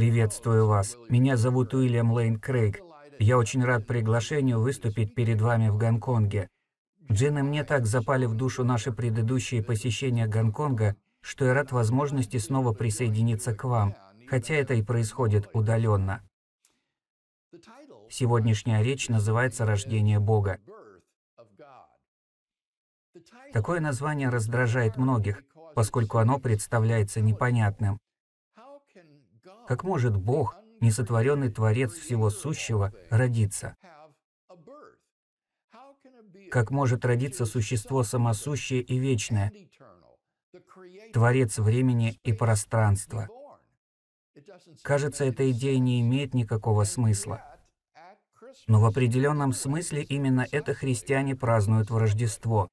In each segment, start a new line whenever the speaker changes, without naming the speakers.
Приветствую вас. Меня зовут Уильям Лейн Крейг. Я очень рад приглашению выступить перед вами в Гонконге. Джин и мне так запали в душу наши предыдущие посещения Гонконга, что я рад возможности снова присоединиться к вам, хотя это и происходит удаленно. Сегодняшняя речь называется «Рождение Бога». Такое название раздражает многих, поскольку оно представляется непонятным. Как может Бог, несотворенный Творец всего сущего, родиться? Как может родиться существо самосущее и вечное, Творец времени и пространства? Кажется, эта идея не имеет никакого смысла. Но в определенном смысле именно это христиане празднуют в Рождество.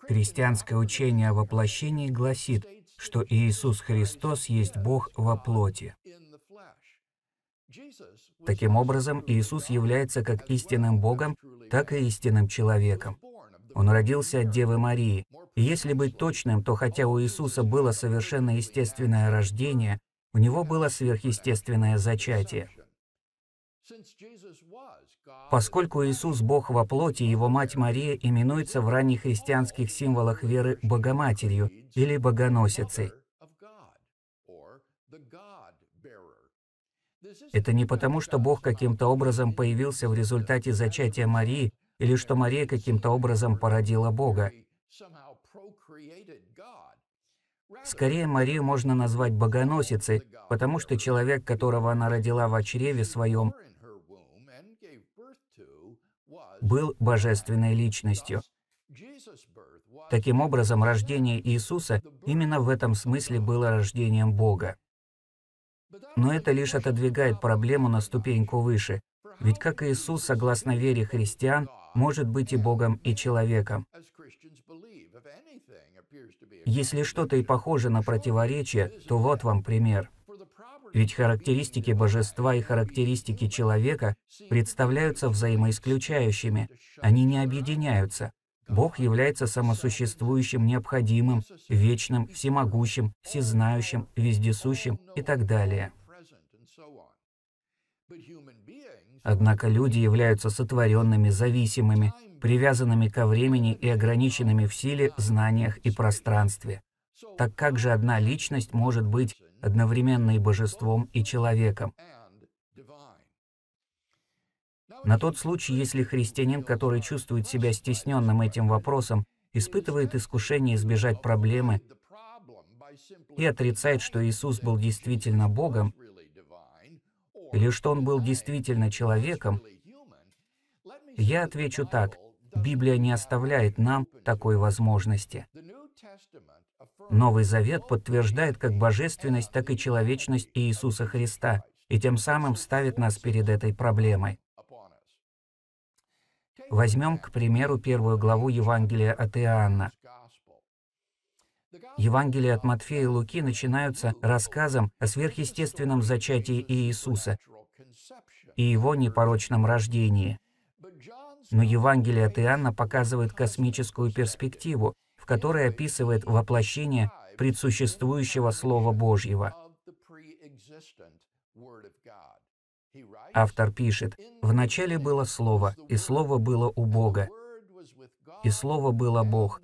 Христианское учение о воплощении гласит, что Иисус Христос есть Бог во плоти. Таким образом, Иисус является как истинным Богом, так и истинным человеком. Он родился от Девы Марии. И если быть точным, то хотя у Иисуса было совершенно естественное рождение, у него было сверхъестественное зачатие. Поскольку Иисус Бог во плоти, его мать Мария именуется в ранних христианских символах веры Богоматерью или Богоносицей. Это не потому, что Бог каким-то образом появился в результате зачатия Марии или что Мария каким-то образом породила Бога. Скорее, Марию можно назвать богоносицей, потому что человек, которого она родила в чреве своем, был божественной личностью. Таким образом, рождение Иисуса именно в этом смысле было рождением Бога. Но это лишь отодвигает проблему на ступеньку выше. Ведь как Иисус, согласно вере христиан, может быть и Богом, и человеком. Если что-то и похоже на противоречие, то вот вам пример. Ведь характеристики божества и характеристики человека представляются взаимоисключающими. Они не объединяются. Бог является самосуществующим, необходимым, вечным, всемогущим, всезнающим, вездесущим и так далее. Однако люди являются сотворенными, зависимыми, привязанными ко времени и ограниченными в силе, знаниях и пространстве. Так как же одна личность может быть одновременно и божеством, и человеком? На тот случай, если христианин, который чувствует себя стесненным этим вопросом, испытывает искушение избежать проблемы и отрицает, что Иисус был действительно Богом, или что Он был действительно человеком, я отвечу так. Библия не оставляет нам такой возможности. Новый Завет подтверждает как божественность, так и человечность Иисуса Христа, и тем самым ставит нас перед этой проблемой. Возьмем, к примеру, первую главу Евангелия от Иоанна. Евангелие от Матфея и Луки начинаются рассказом о сверхъестественном зачатии Иисуса и его непорочном рождении. Но Евангелие от Иоанна показывает космическую перспективу, в которой описывает воплощение предсуществующего Слова Божьего. Автор пишет, «Вначале было Слово, и Слово было у Бога, и Слово было Бог.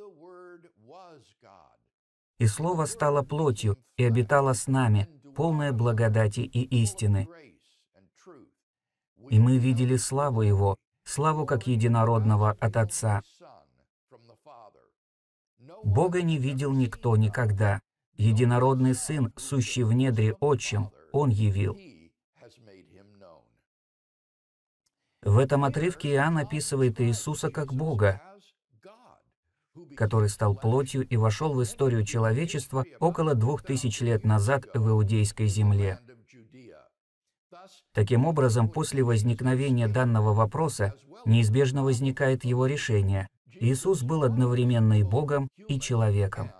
И Слово стало плотью и обитало с нами, полное благодати и истины. И мы видели славу Его, славу как единородного от Отца. Бога не видел никто никогда. Единородный Сын, сущий в недре отчим, Он явил. В этом отрывке Иоанн описывает Иисуса как Бога, который стал плотью и вошел в историю человечества около двух тысяч лет назад в Иудейской земле. Таким образом, после возникновения данного вопроса неизбежно возникает его решение. Иисус был одновременно и Богом, и человеком.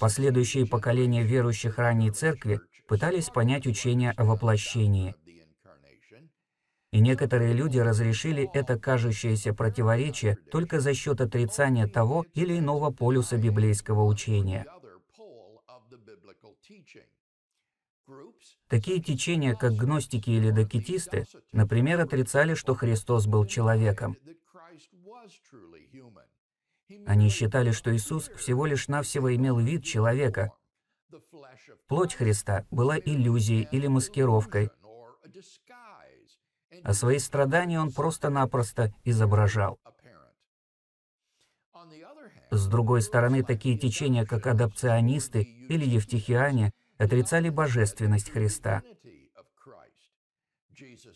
Последующие поколения верующих ранней церкви пытались понять учение о воплощении. И некоторые люди разрешили это кажущееся противоречие только за счет отрицания того или иного полюса библейского учения. Такие течения, как гностики или докетисты, например, отрицали, что Христос был человеком. Они считали, что Иисус всего лишь навсего имел вид человека. Плоть Христа была иллюзией или маскировкой, а свои страдания он просто-напросто изображал. С другой стороны, такие течения, как адапционисты или евтихиане, отрицали божественность Христа.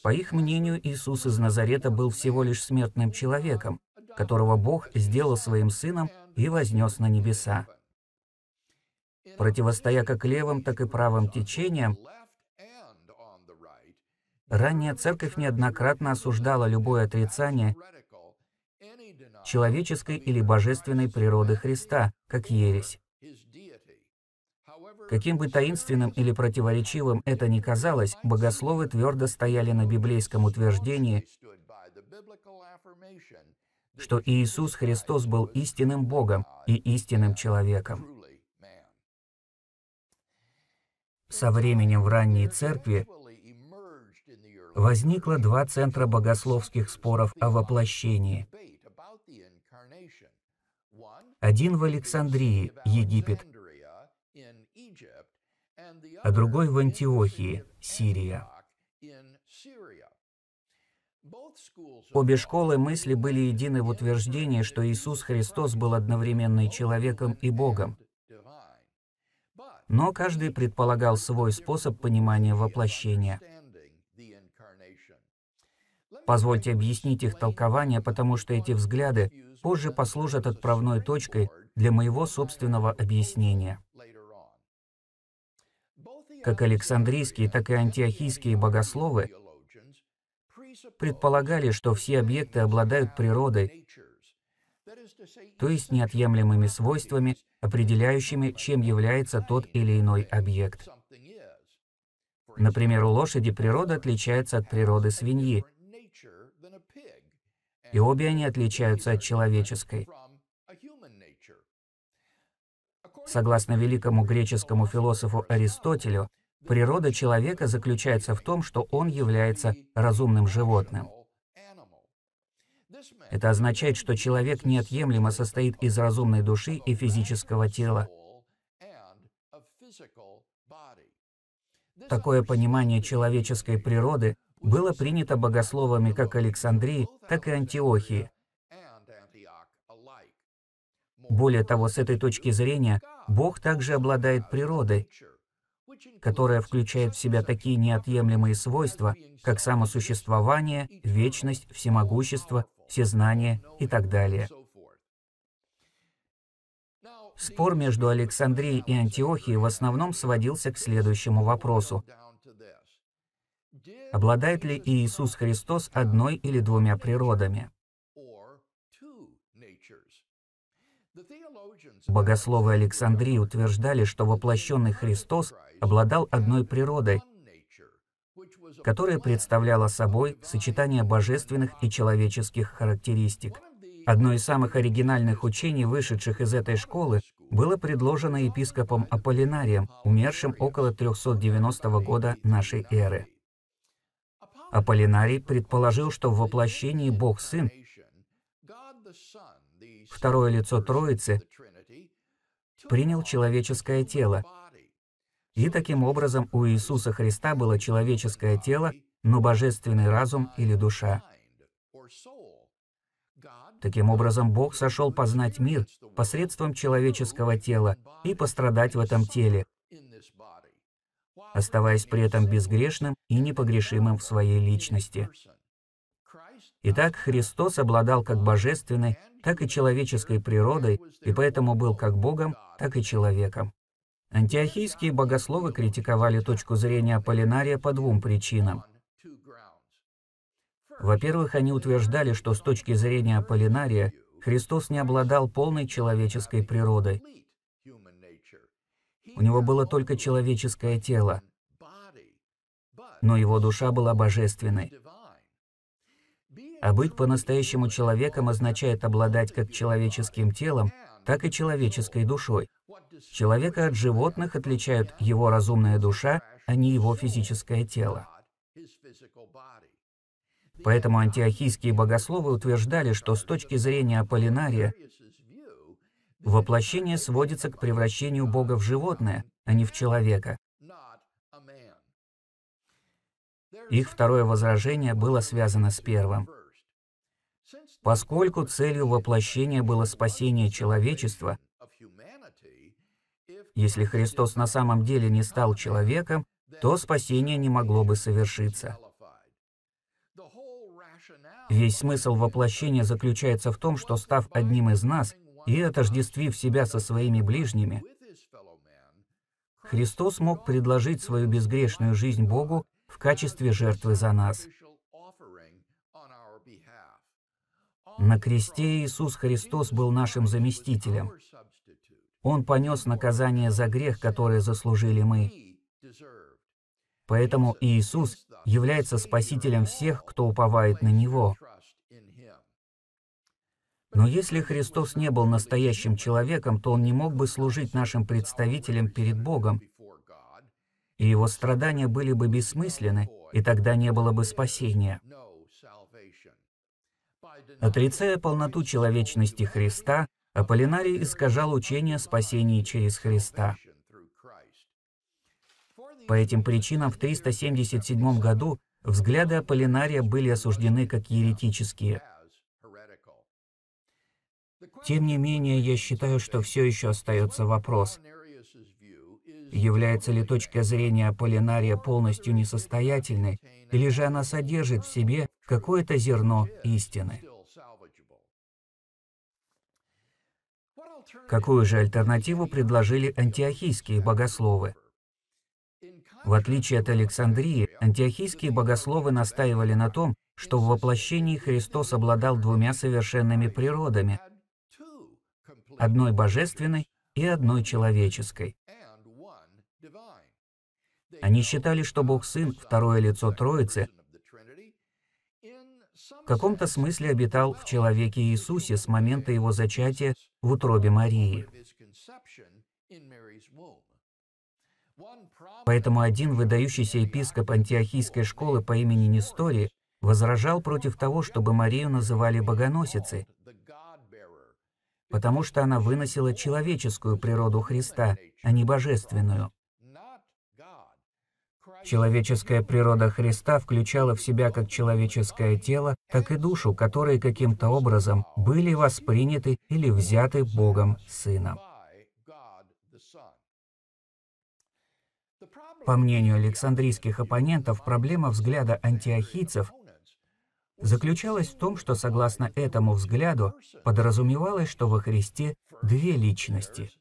По их мнению, Иисус из Назарета был всего лишь смертным человеком, которого Бог сделал своим сыном и вознес на небеса. Противостоя как левым, так и правым течениям, ранняя церковь неоднократно осуждала любое отрицание человеческой или божественной природы Христа, как ересь. Каким бы таинственным или противоречивым это ни казалось, богословы твердо стояли на библейском утверждении, что Иисус Христос был истинным Богом и истинным человеком. Со временем в ранней церкви возникло два центра богословских споров о воплощении. Один в Александрии, Египет, а другой в Антиохии, Сирия. Обе школы мысли были едины в утверждении, что Иисус Христос был одновременно и человеком, и Богом. Но каждый предполагал свой способ понимания воплощения. Позвольте объяснить их толкование, потому что эти взгляды позже послужат отправной точкой для моего собственного объяснения. Как Александрийские, так и антиохийские богословы предполагали, что все объекты обладают природой, то есть неотъемлемыми свойствами, определяющими, чем является тот или иной объект. Например, у лошади природа отличается от природы свиньи, и обе они отличаются от человеческой. Согласно великому греческому философу Аристотелю, природа человека заключается в том, что он является разумным животным. Это означает, что человек неотъемлемо состоит из разумной души и физического тела. Такое понимание человеческой природы было принято богословами как Александрии, так и Антиохии. Более того, с этой точки зрения, Бог также обладает природой, которая включает в себя такие неотъемлемые свойства, как самосуществование, вечность, всемогущество, всезнание и так далее. Спор между Александрией и Антиохией в основном сводился к следующему вопросу. Обладает ли Иисус Христос одной или двумя природами? Богословы Александрии утверждали, что воплощенный Христос обладал одной природой, которая представляла собой сочетание божественных и человеческих характеристик. Одно из самых оригинальных учений, вышедших из этой школы, было предложено епископом Аполлинарием, умершим около 390 года нашей эры. Аполлинарий предположил, что в воплощении Бог Сын, второе лицо Троицы, принял человеческое тело. И таким образом у Иисуса Христа было человеческое тело, но божественный разум или душа. Таким образом, Бог сошел познать мир посредством человеческого тела и пострадать в этом теле, оставаясь при этом безгрешным и непогрешимым в своей личности. Итак, Христос обладал как божественной, так и человеческой природой, и поэтому был как Богом, так и человеком. Антиохийские богословы критиковали точку зрения Аполлинария по двум причинам. Во-первых, они утверждали, что с точки зрения Аполлинария Христос не обладал полной человеческой природой. У него было только человеческое тело, но его душа была божественной. А быть по-настоящему человеком означает обладать как человеческим телом, так и человеческой душой. Человека от животных отличают его разумная душа, а не его физическое тело. Поэтому антиохийские богословы утверждали, что с точки зрения Аполлинария воплощение сводится к превращению Бога в животное, а не в человека. Их второе возражение было связано с первым. Поскольку целью воплощения было спасение человечества, если Христос на самом деле не стал человеком, то спасение не могло бы совершиться. Весь смысл воплощения заключается в том, что став одним из нас и отождествив себя со своими ближними, Христос мог предложить свою безгрешную жизнь Богу в качестве жертвы за нас. На кресте Иисус Христос был нашим заместителем. Он понес наказание за грех, которое заслужили мы. Поэтому Иисус является спасителем всех, кто уповает на Него. Но если Христос не был настоящим человеком, то Он не мог бы служить нашим представителем перед Богом, и Его страдания были бы бессмысленны, и тогда не было бы спасения. Отрицая полноту человечности Христа, Аполлинарий искажал учение о спасении через Христа. По этим причинам в 377 году взгляды Аполлинария были осуждены как еретические. Тем не менее, я считаю, что все еще остается вопрос, является ли точка зрения Аполлинария полностью несостоятельной, или же она содержит в себе какое-то зерно истины. Какую же альтернативу предложили антиохийские богословы? В отличие от Александрии, антиохийские богословы настаивали на том, что в воплощении Христос обладал двумя совершенными природами, одной божественной и одной человеческой. Они считали, что Бог Сын, второе лицо Троицы, в каком-то смысле обитал в человеке Иисусе с момента его зачатия в утробе Марии. Поэтому один выдающийся епископ антиохийской школы по имени Нестори возражал против того, чтобы Марию называли богоносицей, потому что она выносила человеческую природу Христа, а не божественную. Человеческая природа Христа включала в себя как человеческое тело, так и душу, которые каким-то образом были восприняты или взяты Богом Сыном. По мнению александрийских оппонентов, проблема взгляда антиохийцев заключалась в том, что согласно этому взгляду подразумевалось, что во Христе две личности.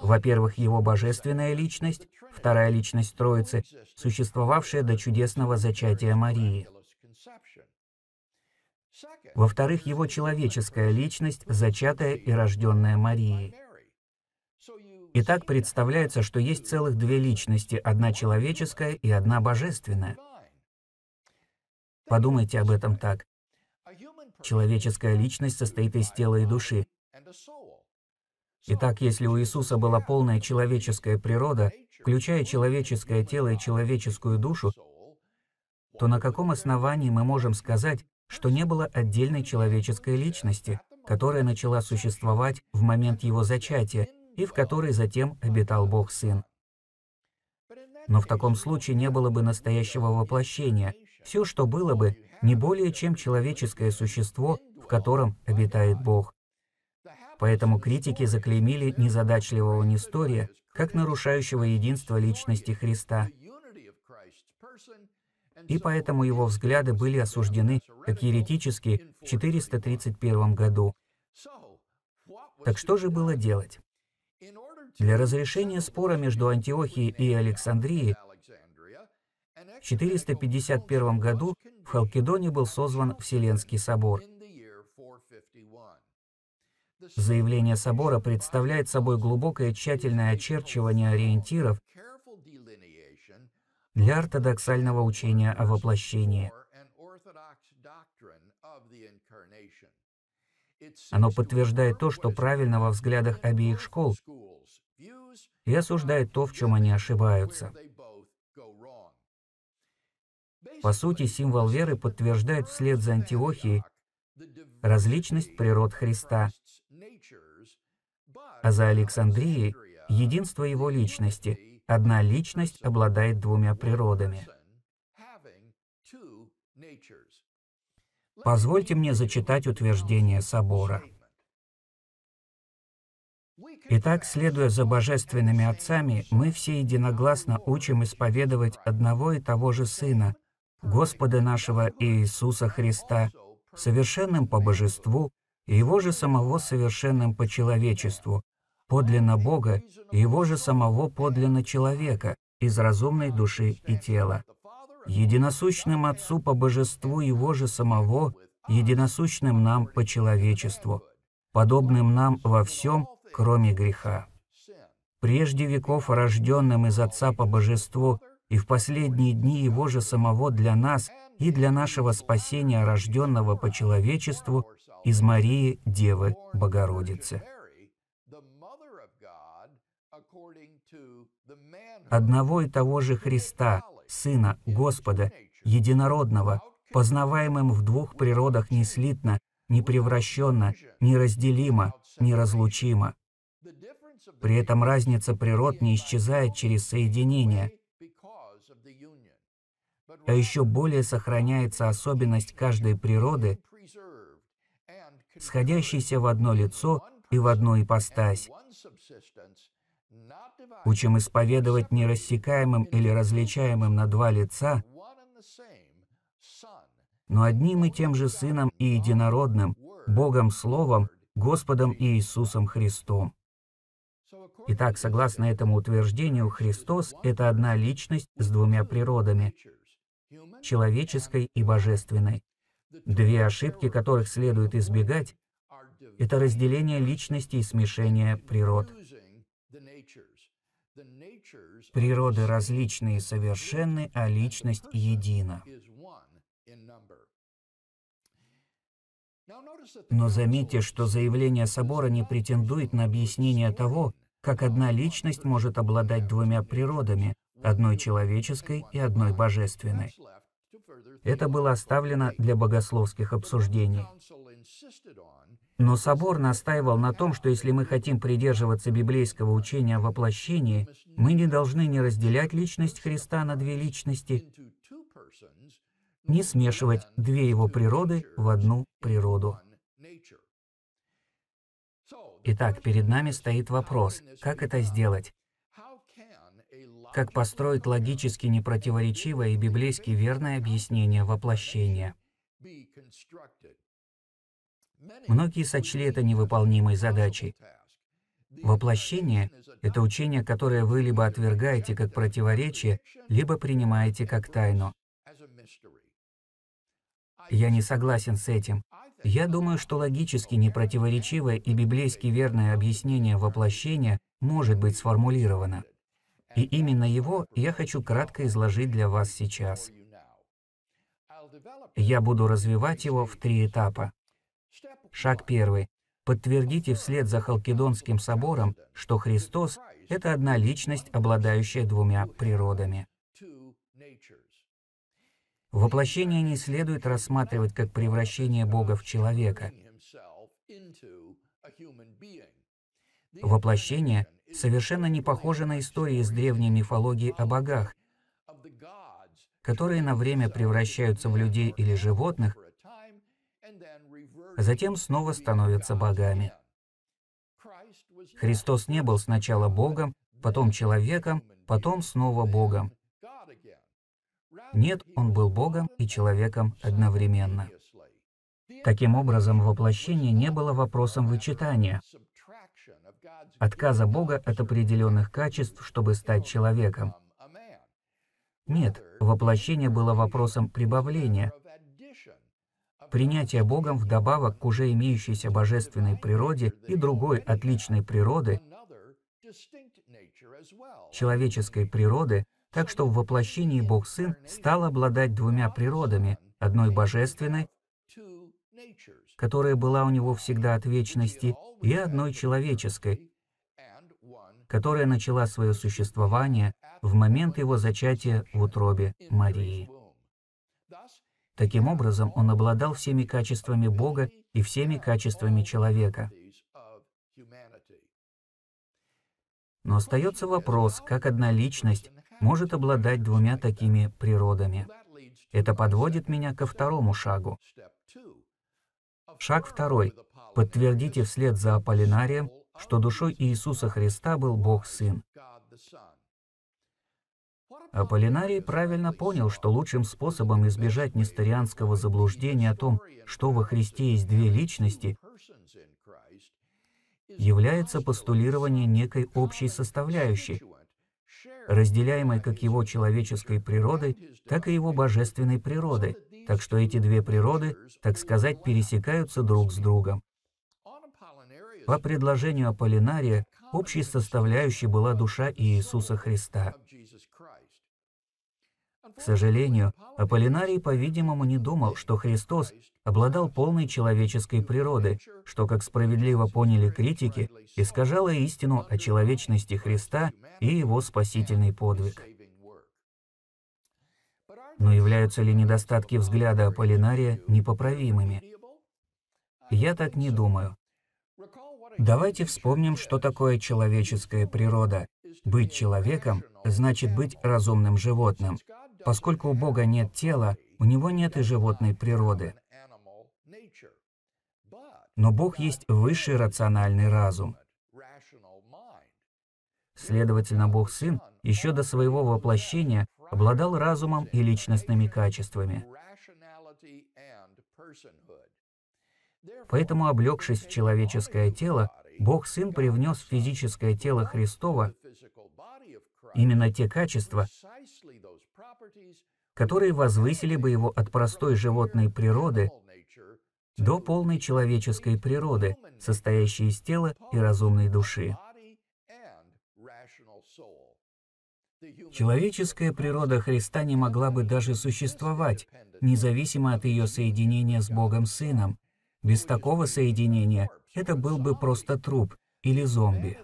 Во-первых, его божественная личность, вторая личность Троицы, существовавшая до чудесного зачатия Марии. Во-вторых, его человеческая личность, зачатая и рожденная Марией. Итак, представляется, что есть целых две личности, одна человеческая и одна божественная. Подумайте об этом так. Человеческая личность состоит из тела и души. Итак, если у Иисуса была полная человеческая природа, включая человеческое тело и человеческую душу, то на каком основании мы можем сказать, что не было отдельной человеческой личности, которая начала существовать в момент его зачатия и в которой затем обитал Бог Сын. Но в таком случае не было бы настоящего воплощения. Все, что было бы, не более чем человеческое существо, в котором обитает Бог. Поэтому критики заклеймили незадачливого Нестория как нарушающего единство личности Христа. И поэтому его взгляды были осуждены как еретические в 431 году. Так что же было делать? Для разрешения спора между Антиохией и Александрией в 451 году в Халкидоне был созван Вселенский собор. Заявление собора представляет собой глубокое тщательное очерчивание ориентиров для ортодоксального учения о воплощении. Оно подтверждает то, что правильно во взглядах обеих школ, и осуждает то, в чем они ошибаются. По сути, символ веры подтверждает вслед за Антиохией различность природ Христа, а за Александрией — единство его личности. Одна личность обладает двумя природами. Позвольте мне зачитать утверждение собора. Итак, следуя за божественными отцами, мы все единогласно учим исповедовать одного и того же Сына, Господа нашего Иисуса Христа, совершенным по божеству, и Его же самого совершенным по человечеству, подлинно Бога, и Его же самого подлинно человека, из разумной души и тела. Единосущным Отцу по божеству Его же самого, единосущным нам по человечеству, подобным нам во всем, кроме греха. Прежде веков рожденным из Отца по божеству и в последние дни Его же самого для нас и для нашего спасения, рожденного по человечеству, из Марии, Девы, Богородицы. Одного и того же Христа, Сына, Господа, единородного, познаваемым в двух природах неслитно, непревращенно, неразделимо, неразлучимо. При этом разница природ не исчезает через соединение, а еще более сохраняется особенность каждой природы, сходящейся в одно лицо и в одну ипостась. Учим исповедовать нерассекаемым или различаемым на два лица, но одним и тем же Сыном и Единородным, Богом Словом, Господом Иисусом Христом. Итак, согласно этому утверждению, Христос — это одна личность с двумя природами — человеческой и божественной. Две ошибки, которых следует избегать, это разделение личности и смешение природ. Природы различны и совершенны, а личность едина. Но заметьте, что заявление собора не претендует на объяснение того, как одна личность может обладать двумя природами, одной человеческой и одной божественной. Это было оставлено для богословских обсуждений. Но собор настаивал на том, что если мы хотим придерживаться библейского учения о воплощении, мы не должны не разделять личность Христа на две личности, не смешивать две его природы в одну природу. Итак, перед нами стоит вопрос, как это сделать? Как построить логически непротиворечивое и библейски верное объяснение воплощения? Многие сочли это невыполнимой задачей. Воплощение — это учение, которое вы либо отвергаете как противоречие, либо принимаете как тайну. Я не согласен с этим. Я думаю, что логически непротиворечивое и библейски верное объяснение воплощения может быть сформулировано. И именно его я хочу кратко изложить для вас сейчас. Я буду развивать его в три этапа. Шаг первый. Подтвердите вслед за Халкидонским собором, что Христос — это одна личность, обладающая двумя природами. Воплощение не следует рассматривать как превращение Бога в человека. Воплощение совершенно не похоже на истории из древней мифологии о богах, которые на время превращаются в людей или животных, а затем снова становятся богами. Христос не был сначала Богом, потом человеком, потом снова Богом. Нет, он был Богом и человеком одновременно. Таким образом, воплощение не было вопросом вычитания, отказа Бога от определенных качеств, чтобы стать человеком. Нет, воплощение было вопросом прибавления, принятия Богом вдобавок к уже имеющейся божественной природе и другой отличной природы, человеческой природы, так что в воплощении Бог Сын стал обладать двумя природами, одной божественной, которая была у него всегда от вечности, и одной человеческой, которая начала свое существование в момент его зачатия в утробе Марии. Таким образом, он обладал всеми качествами Бога и всеми качествами человека. Но остается вопрос, как одна личность может обладать двумя такими природами. Это подводит меня ко второму шагу. Шаг второй. Подтвердите вслед за Аполлинарием, что душой Иисуса Христа был Бог Сын. Аполлинарий правильно понял, что лучшим способом избежать несторианского заблуждения о том, что во Христе есть две личности, является постулирование некой общей составляющей, разделяемой как его человеческой природой, так и его божественной природой, так что эти две природы, так сказать, пересекаются друг с другом. По предложению Аполлинария, общей составляющей была душа Иисуса Христа. К сожалению, Аполлинарий, по-видимому, не думал, что Христос обладал полной человеческой природой, что, как справедливо поняли критики, искажало истину о человечности Христа и его спасительный подвиг. Но являются ли недостатки взгляда Аполлинария непоправимыми? Я так не думаю. Давайте вспомним, что такое человеческая природа. Быть человеком значит быть разумным животным. Поскольку у Бога нет тела, у него нет и животной природы. Но Бог есть высший рациональный разум. Следовательно, Бог Сын еще до своего воплощения обладал разумом и личностными качествами. Поэтому, облегшись в человеческое тело, Бог Сын привнес в физическое тело Христова именно те качества, которые возвысили бы его от простой животной природы до полной человеческой природы, состоящей из тела и разумной души. Человеческая природа Христа не могла бы даже существовать, независимо от ее соединения с Богом Сыном. Без такого соединения это был бы просто труп или зомби.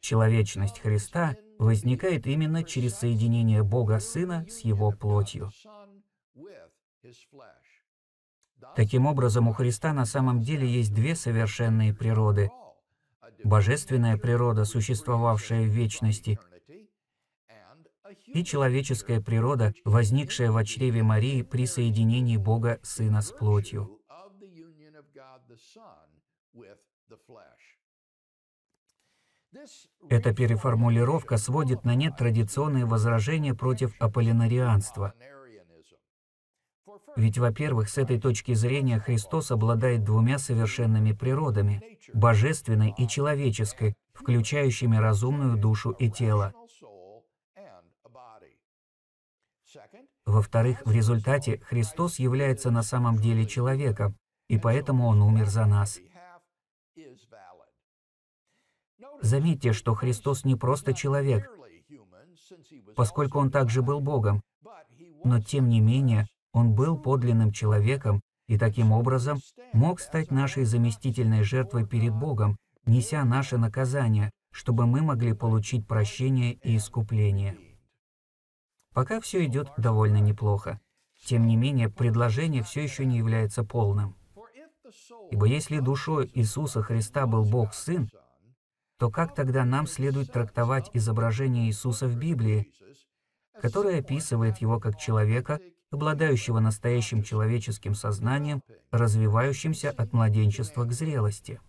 Человечность Христа возникает именно через соединение Бога Сына с Его плотью. Таким образом, у Христа на самом деле есть две совершенные природы. Божественная природа, существовавшая в вечности, и человеческая природа, возникшая в чреве Марии при соединении Бога Сына с плотью. Эта переформулировка сводит на нет традиционные возражения против аполлинарианства. Ведь, во-первых, с этой точки зрения Христос обладает двумя совершенными природами – божественной и человеческой, включающими разумную душу и тело. Во-вторых, в результате Христос является на самом деле человеком, и поэтому Он умер за нас. Заметьте, что Христос не просто человек, поскольку Он также был Богом, но тем не менее Он был подлинным человеком и таким образом мог стать нашей заместительной жертвой перед Богом, неся наше наказание, чтобы мы могли получить прощение и искупление. Пока все идет довольно неплохо. Тем не менее, предложение все еще не является полным. Ибо если душой Иисуса Христа был Бог Сын, то как тогда нам следует трактовать изображение Иисуса в Библии, которое описывает его как человека, обладающего настоящим человеческим сознанием, развивающимся от младенчества к зрелости?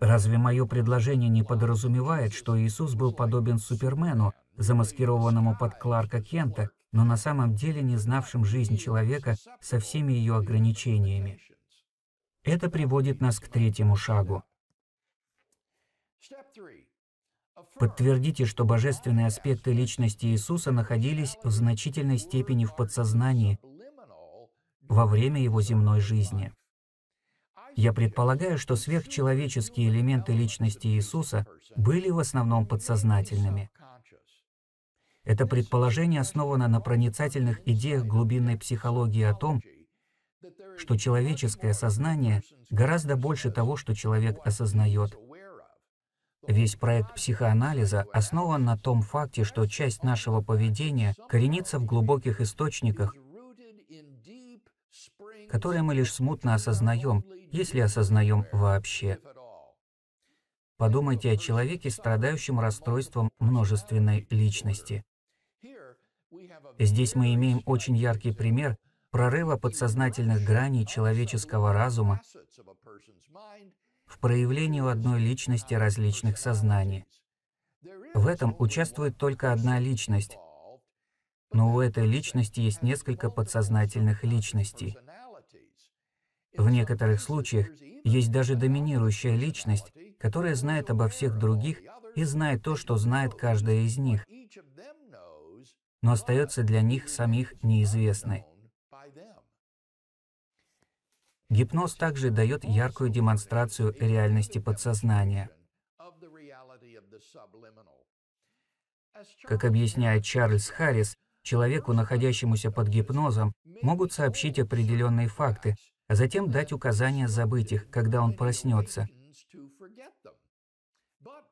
Разве мое предложение не подразумевает, что Иисус был подобен Супермену, замаскированному под Кларка Кента, но на самом деле не знавшим жизнь человека со всеми ее ограничениями? Это приводит нас к третьему шагу. Подтвердите, что божественные аспекты личности Иисуса находились в значительной степени в подсознании во время его земной жизни. Я предполагаю, что сверхчеловеческие элементы личности Иисуса были в основном подсознательными. Это предположение основано на проницательных идеях глубинной психологии о том, что человеческое сознание гораздо больше того, что человек осознает. Весь проект психоанализа основан на том факте, что часть нашего поведения коренится в глубоких источниках, которые мы лишь смутно осознаем, если осознаем вообще. Подумайте о человеке, страдающем расстройством множественной личности. Здесь мы имеем очень яркий пример прорыва подсознательных граней человеческого разума в проявлении у одной личности различных сознаний. В этом участвует только одна личность, но у этой личности есть несколько подсознательных личностей. В некоторых случаях есть даже доминирующая личность, которая знает обо всех других и знает то, что знает каждая из них, но остается для них самих неизвестной. Гипноз также дает яркую демонстрацию реальности подсознания. Как объясняет Чарльз Харрис, человеку, находящемуся под гипнозом, могут сообщить определенные факты, а затем дать указания забыть их, когда он проснется.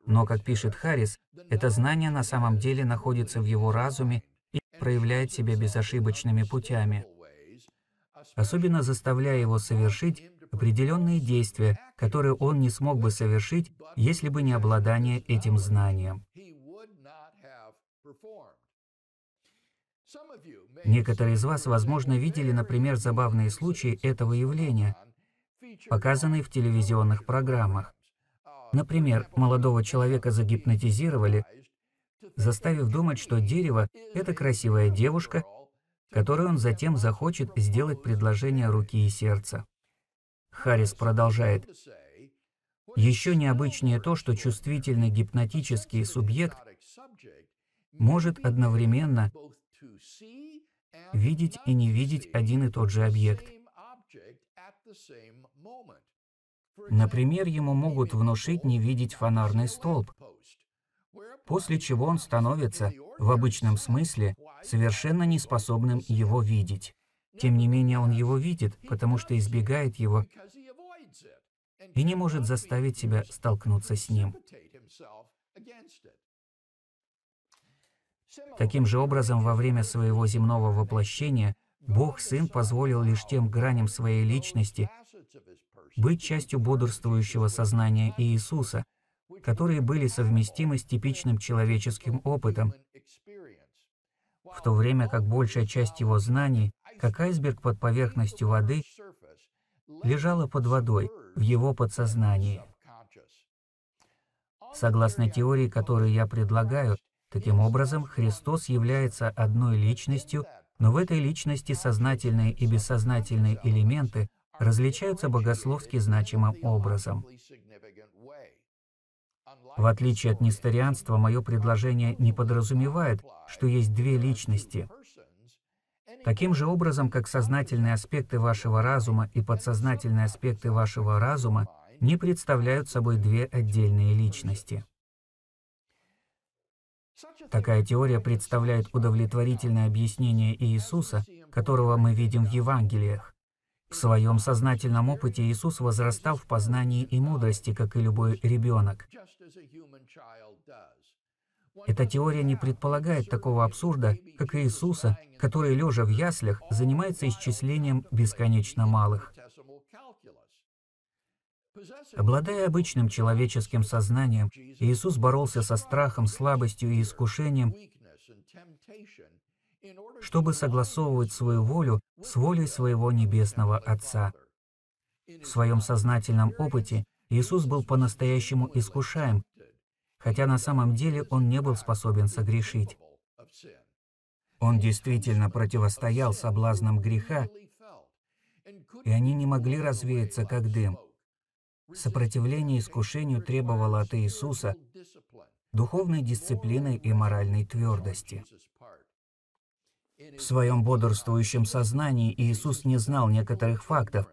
Но, как пишет Харрис, это знание на самом деле находится в его разуме и проявляет себя безошибочными путями особенно заставляя его совершить определенные действия, которые он не смог бы совершить, если бы не обладание этим знанием. Некоторые из вас, возможно, видели, например, забавные случаи этого явления, показанные в телевизионных программах. Например, молодого человека загипнотизировали, заставив думать, что дерево — это красивая девушка, которой он затем захочет сделать предложение руки и сердца. Харрис продолжает. Еще необычнее то, что чувствительный гипнотический субъект может одновременно видеть и не видеть один и тот же объект. Например, ему могут внушить не видеть фонарный столб, после чего он становится, в обычном смысле, совершенно неспособным его видеть. Тем не менее, он его видит, потому что избегает его и не может заставить себя столкнуться с ним. Таким же образом, во время своего земного воплощения Бог Сын позволил лишь тем граням своей личности быть частью бодрствующего сознания Иисуса, которые были совместимы с типичным человеческим опытом, в то время как большая часть его знаний, как айсберг под поверхностью воды, лежала под водой, в его подсознании. Согласно теории, которую я предлагаю, таким образом Христос является одной личностью, но в этой личности сознательные и бессознательные элементы различаются богословски значимым образом. В отличие от несторианства, мое предложение не подразумевает, что есть две личности. Таким же образом, как сознательные аспекты вашего разума и подсознательные аспекты вашего разума не представляют собой две отдельные личности. Такая теория представляет удовлетворительное объяснение Иисуса, которого мы видим в Евангелиях. В своем сознательном опыте Иисус возрастал в познании и мудрости, как и любой ребенок. Эта теория не предполагает такого абсурда, как Иисуса, который, лежа в яслях, занимается исчислением бесконечно малых. Обладая обычным человеческим сознанием, Иисус боролся со страхом, слабостью и искушением, чтобы согласовывать свою волю с волей своего Небесного Отца. В своем сознательном опыте Иисус был по-настоящему искушаем, хотя на самом деле он не был способен согрешить. Он действительно противостоял соблазнам греха, и они не могли развеяться, как дым. Сопротивление искушению требовало от Иисуса духовной дисциплины и моральной твердости. В своем бодрствующем сознании Иисус не знал некоторых фактов,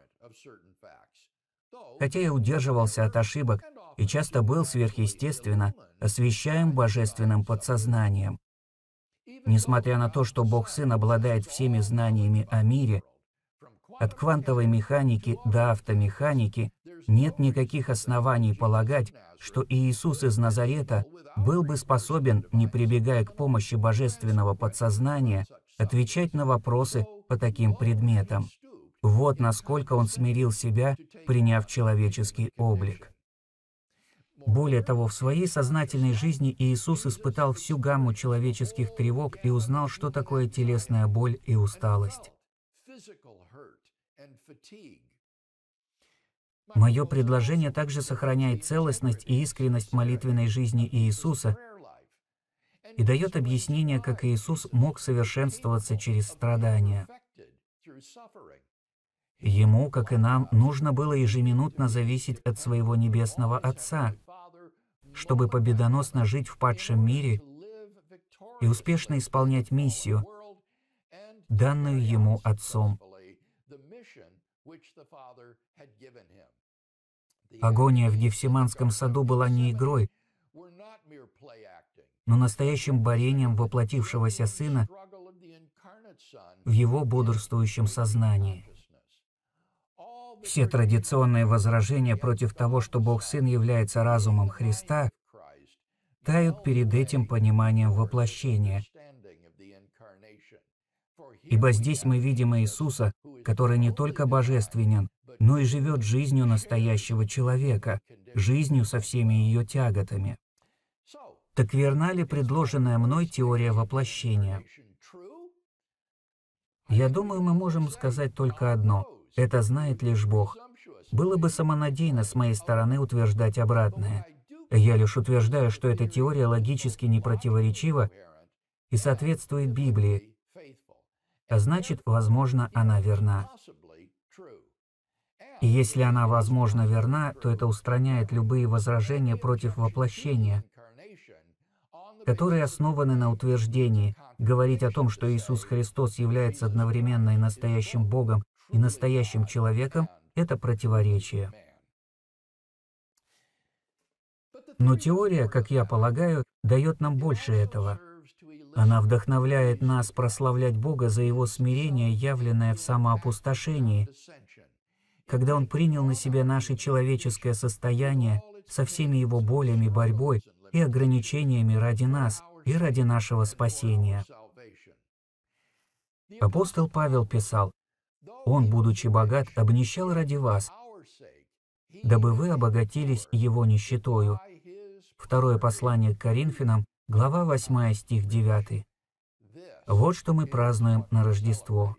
хотя и удерживался от ошибок и часто был сверхъестественно освещаем божественным подсознанием. Несмотря на то, что Бог Сын обладает всеми знаниями о мире, от квантовой механики до автомеханики, нет никаких оснований полагать, что Иисус из Назарета был бы способен, не прибегая к помощи божественного подсознания, отвечать на вопросы по таким предметам. Вот насколько он смирил себя, приняв человеческий облик. Более того, в своей сознательной жизни Иисус испытал всю гамму человеческих тревог и узнал, что такое телесная боль и усталость. Мое предложение также сохраняет целостность и искренность молитвенной жизни Иисуса и дает объяснение, как Иисус мог совершенствоваться через страдания. Ему, как и нам, нужно было ежеминутно зависеть от своего Небесного Отца, чтобы победоносно жить в падшем мире и успешно исполнять миссию, данную ему Отцом. Агония в Гефсиманском саду была не игрой, но настоящим борением воплотившегося Сына в его бодрствующем сознании. Все традиционные возражения против того, что Бог Сын является разумом Христа, тают перед этим пониманием воплощения. Ибо здесь мы видим Иисуса, который не только божественен, но и живет жизнью настоящего человека, жизнью со всеми ее тяготами. Так верна ли предложенная мной теория воплощения? Я думаю, мы можем сказать только одно. Это знает лишь Бог. Было бы самонадеянно с моей стороны утверждать обратное. Я лишь утверждаю, что эта теория логически не противоречива и соответствует Библии, а значит, возможно, она верна. И если она, возможно, верна, то это устраняет любые возражения против воплощения, которые основаны на утверждении, говорить о том, что Иисус Христос является одновременно и настоящим Богом и настоящим человеком — это противоречие. Но теория, как я полагаю, дает нам больше этого. Она вдохновляет нас прославлять Бога за Его смирение, явленное в самоопустошении, когда Он принял на себя наше человеческое состояние со всеми его болями, борьбой и ограничениями ради нас и ради нашего спасения. Апостол Павел писал, он, будучи богат, обнищал ради вас, дабы вы обогатились его нищетою. Второе послание к Коринфянам, глава 8, стих 9. Вот что мы празднуем на Рождество.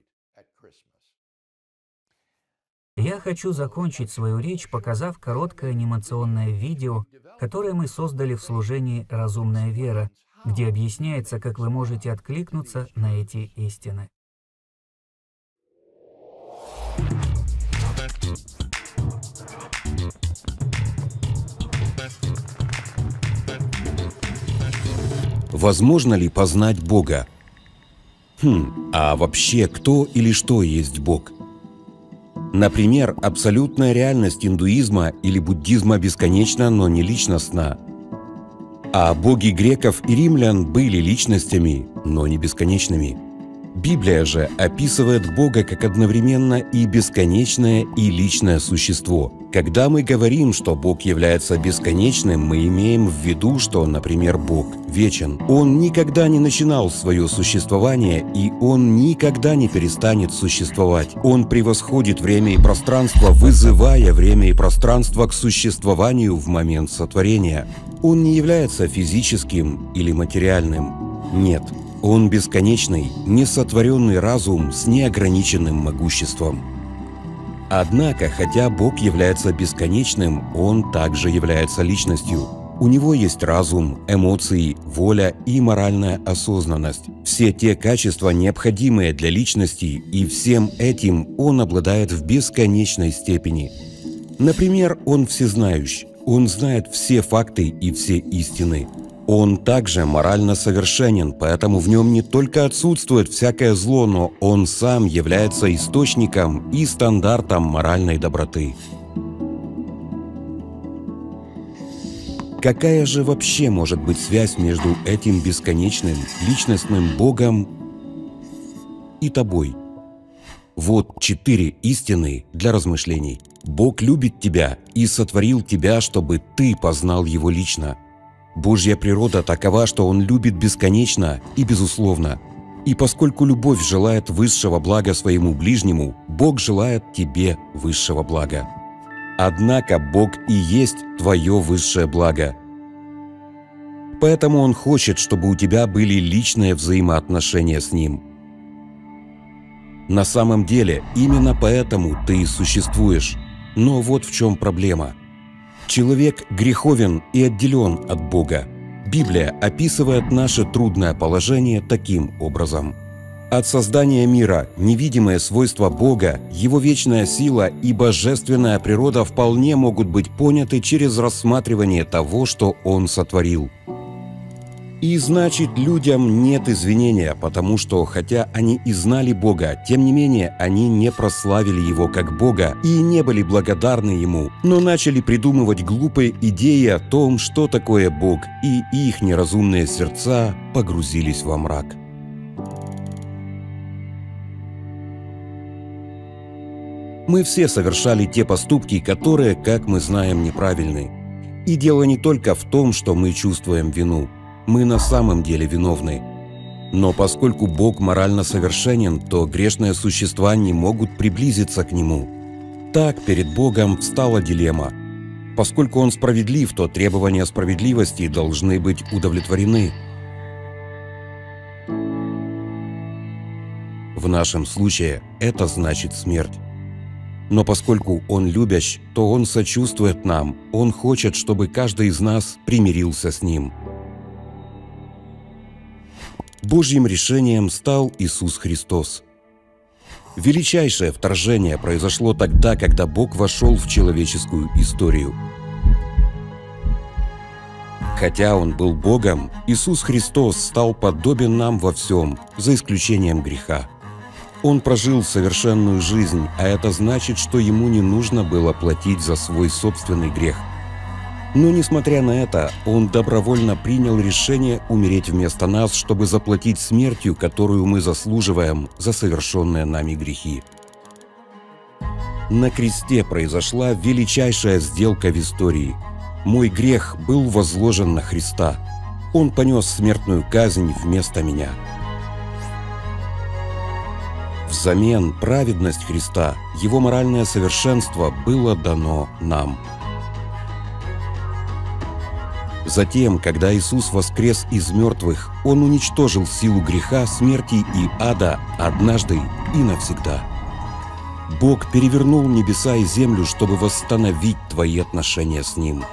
Я хочу закончить свою речь, показав короткое анимационное видео, которое мы создали в служении «Разумная вера», где объясняется, как вы можете откликнуться на эти истины.
Возможно ли познать Бога? Хм, а вообще кто или что есть Бог? Например, абсолютная реальность индуизма или буддизма бесконечна, но не личностна. А боги греков и римлян были личностями, но не бесконечными. Библия же описывает Бога как одновременно и бесконечное, и личное существо. Когда мы говорим, что Бог является бесконечным, мы имеем в виду, что, например, Бог вечен. Он никогда не начинал свое существование, и Он никогда не перестанет существовать. Он превосходит время и пространство, вызывая время и пространство к существованию в момент сотворения. Он не является физическим или материальным. Нет, он бесконечный, несотворенный разум с неограниченным могуществом. Однако, хотя Бог является бесконечным, Он также является личностью. У Него есть разум, эмоции, воля и моральная осознанность. Все те качества, необходимые для личности, и всем этим Он обладает в бесконечной степени. Например, Он всезнающий. Он знает все факты и все истины. Он также морально совершенен, поэтому в нем не только отсутствует всякое зло, но он сам является источником и стандартом моральной доброты. Какая же вообще может быть связь между этим бесконечным, личностным Богом и тобой? Вот четыре истины для размышлений – Бог любит тебя и сотворил тебя, чтобы ты познал Его лично. Божья природа такова, что Он любит бесконечно и безусловно. И поскольку любовь желает высшего блага своему ближнему, Бог желает тебе высшего блага. Однако Бог и есть твое высшее благо. Поэтому Он хочет, чтобы у тебя были личные взаимоотношения с Ним. На самом деле, именно поэтому ты существуешь. Но вот в чем проблема. Человек греховен и отделен от Бога. Библия описывает наше трудное положение таким образом. От создания мира невидимые свойства Бога, Его вечная сила и божественная природа вполне могут быть поняты через рассматривание того, что Он сотворил – и значит, людям нет извинения, потому что, хотя они и знали Бога, тем не менее они не прославили Его как Бога и не были благодарны Ему, но начали придумывать глупые идеи о том, что такое Бог, и их неразумные сердца погрузились во мрак. Мы все совершали те поступки, которые, как мы знаем, неправильны. И дело не только в том, что мы чувствуем вину – мы на самом деле виновны. Но поскольку Бог морально совершенен, то грешные существа не могут приблизиться к Нему. Так перед Богом встала дилемма. Поскольку Он справедлив, то требования справедливости должны быть удовлетворены. В нашем случае это значит смерть. Но поскольку Он любящ, то Он сочувствует нам, Он хочет, чтобы каждый из нас примирился с Ним – Божьим решением стал Иисус Христос. Величайшее вторжение произошло тогда, когда Бог вошел в человеческую историю. Хотя Он был Богом, Иисус Христос стал подобен нам во всем, за исключением греха. Он прожил совершенную жизнь, а это значит, что ему не нужно было платить за свой собственный грех – но, несмотря на это, он добровольно принял решение умереть вместо нас, чтобы заплатить смертью, которую мы заслуживаем за совершенные нами грехи. На кресте произошла величайшая сделка в истории. Мой грех был возложен на Христа. Он понес смертную казнь вместо меня. Взамен праведность Христа, Его моральное совершенство было дано нам – Затем, когда Иисус воскрес из мертвых, Он уничтожил силу греха, смерти и ада однажды и навсегда. Бог перевернул небеса и землю, чтобы восстановить твои отношения с Ним.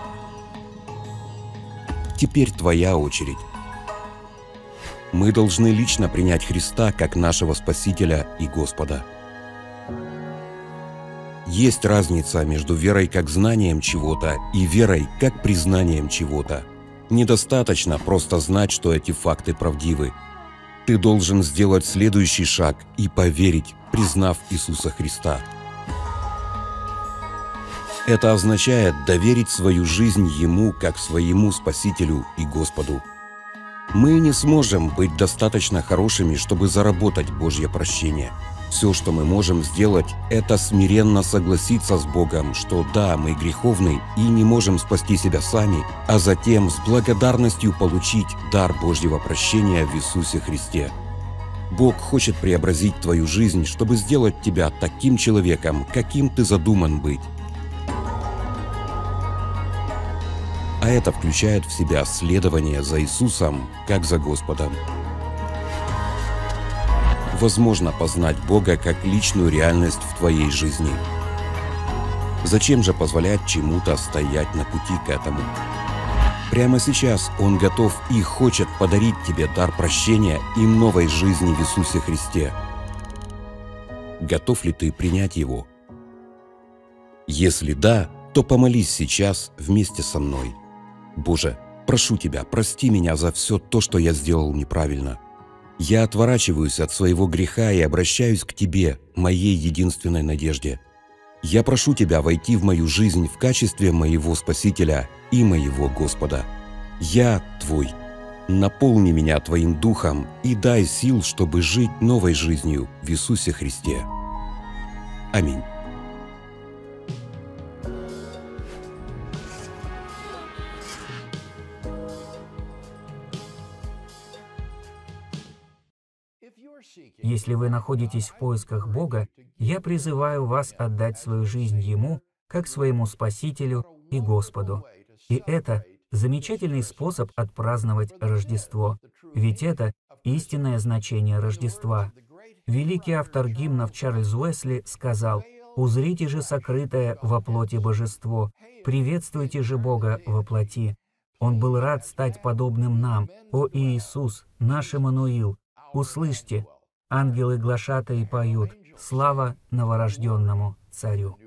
Теперь твоя очередь. Мы должны лично принять Христа как нашего Спасителя и Господа. Есть разница между верой как знанием чего-то и верой как признанием чего-то. Недостаточно просто знать, что эти факты правдивы. Ты должен сделать следующий шаг и поверить, признав Иисуса Христа. Это означает доверить свою жизнь Ему как своему Спасителю и Господу. Мы не сможем быть достаточно хорошими, чтобы заработать Божье прощение – все, что мы можем сделать, это смиренно согласиться с Богом, что да, мы греховны и не можем спасти себя сами, а затем с благодарностью получить дар Божьего прощения в Иисусе Христе. Бог хочет преобразить твою жизнь, чтобы сделать тебя таким человеком, каким ты задуман быть. А это включает в себя следование за Иисусом, как за Господом возможно познать Бога как личную реальность в твоей жизни. Зачем же позволять чему-то стоять на пути к этому? Прямо сейчас Он готов и хочет подарить тебе дар прощения и новой жизни в Иисусе Христе. Готов ли ты принять Его? Если да, то помолись сейчас вместе со мной. Боже, прошу Тебя, прости меня за все то, что я сделал неправильно – я отворачиваюсь от своего греха и обращаюсь к Тебе, моей единственной надежде. Я прошу Тебя войти в мою жизнь в качестве моего Спасителя и моего Господа. Я Твой. Наполни меня Твоим Духом и дай сил, чтобы жить новой жизнью в Иисусе Христе. Аминь.
Если вы находитесь в поисках Бога, я призываю вас отдать свою жизнь Ему, как своему Спасителю и Господу. И это замечательный способ отпраздновать Рождество, ведь это истинное значение Рождества. Великий автор гимнов Чарльз Уэсли сказал, «Узрите же сокрытое во плоти божество, приветствуйте же Бога во плоти». Он был рад стать подобным нам. О Иисус, наш Эммануил, услышьте, ангелы глашатые поют, слава новорожденному царю.